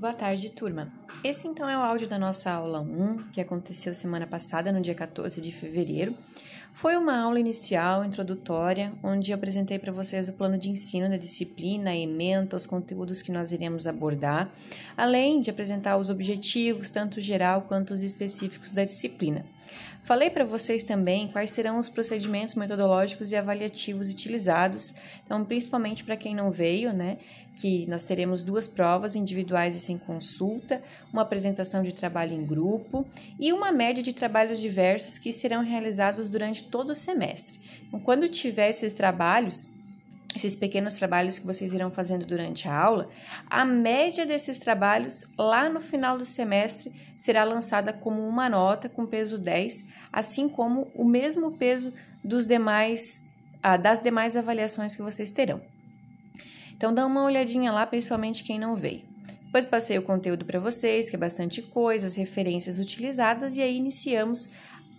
Boa tarde, turma. Esse então é o áudio da nossa aula 1, que aconteceu semana passada, no dia 14 de fevereiro. Foi uma aula inicial, introdutória, onde eu apresentei para vocês o plano de ensino da disciplina, a ementa, os conteúdos que nós iremos abordar, além de apresentar os objetivos, tanto geral quanto os específicos da disciplina. Falei para vocês também quais serão os procedimentos metodológicos e avaliativos utilizados, então, principalmente para quem não veio, né? Que nós teremos duas provas individuais e sem consulta, uma apresentação de trabalho em grupo e uma média de trabalhos diversos que serão realizados durante todo o semestre. Então, quando tiver esses trabalhos, esses pequenos trabalhos que vocês irão fazendo durante a aula, a média desses trabalhos lá no final do semestre será lançada como uma nota com peso 10, assim como o mesmo peso dos demais ah, das demais avaliações que vocês terão. Então dá uma olhadinha lá, principalmente quem não veio. Depois passei o conteúdo para vocês, que é bastante coisa, as referências utilizadas e aí iniciamos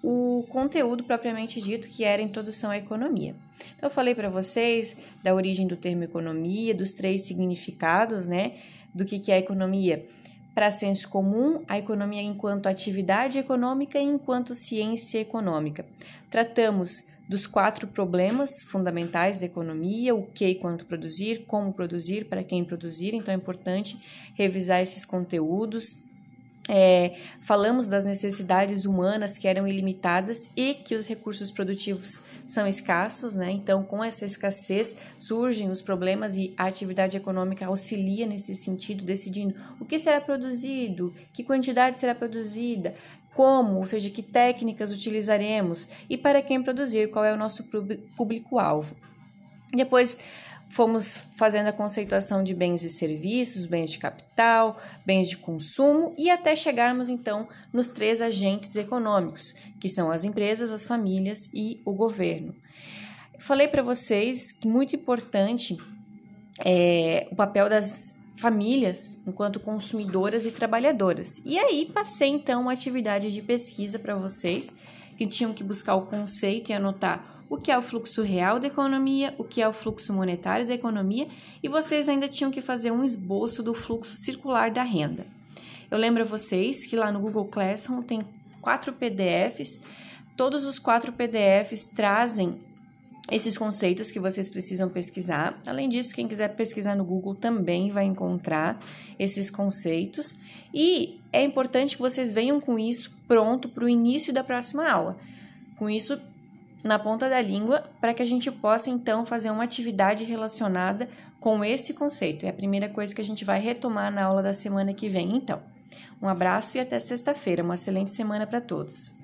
o conteúdo propriamente dito, que era introdução à economia. Então, eu falei para vocês da origem do termo economia, dos três significados, né? Do que, que é a economia. Para senso comum, a economia enquanto atividade econômica e enquanto ciência econômica. Tratamos dos quatro problemas fundamentais da economia: o que e quanto produzir, como produzir, para quem produzir. Então, é importante revisar esses conteúdos é, falamos das necessidades humanas que eram ilimitadas e que os recursos produtivos são escassos, né? Então, com essa escassez surgem os problemas e a atividade econômica auxilia nesse sentido, decidindo o que será produzido, que quantidade será produzida, como, ou seja, que técnicas utilizaremos e para quem produzir, qual é o nosso público-alvo. Depois, fomos fazendo a conceituação de bens e serviços, bens de capital, bens de consumo e até chegarmos então nos três agentes econômicos, que são as empresas, as famílias e o governo. Falei para vocês que muito importante é o papel das famílias enquanto consumidoras e trabalhadoras. E aí passei então uma atividade de pesquisa para vocês que tinham que buscar o conceito e anotar o que é o fluxo real da economia, o que é o fluxo monetário da economia, e vocês ainda tinham que fazer um esboço do fluxo circular da renda. Eu lembro a vocês que lá no Google Classroom tem quatro PDFs, todos os quatro PDFs trazem esses conceitos que vocês precisam pesquisar. Além disso, quem quiser pesquisar no Google também vai encontrar esses conceitos. E é importante que vocês venham com isso pronto para o início da próxima aula. Com isso, na ponta da língua para que a gente possa então fazer uma atividade relacionada com esse conceito. É a primeira coisa que a gente vai retomar na aula da semana que vem, então. Um abraço e até sexta-feira. Uma excelente semana para todos.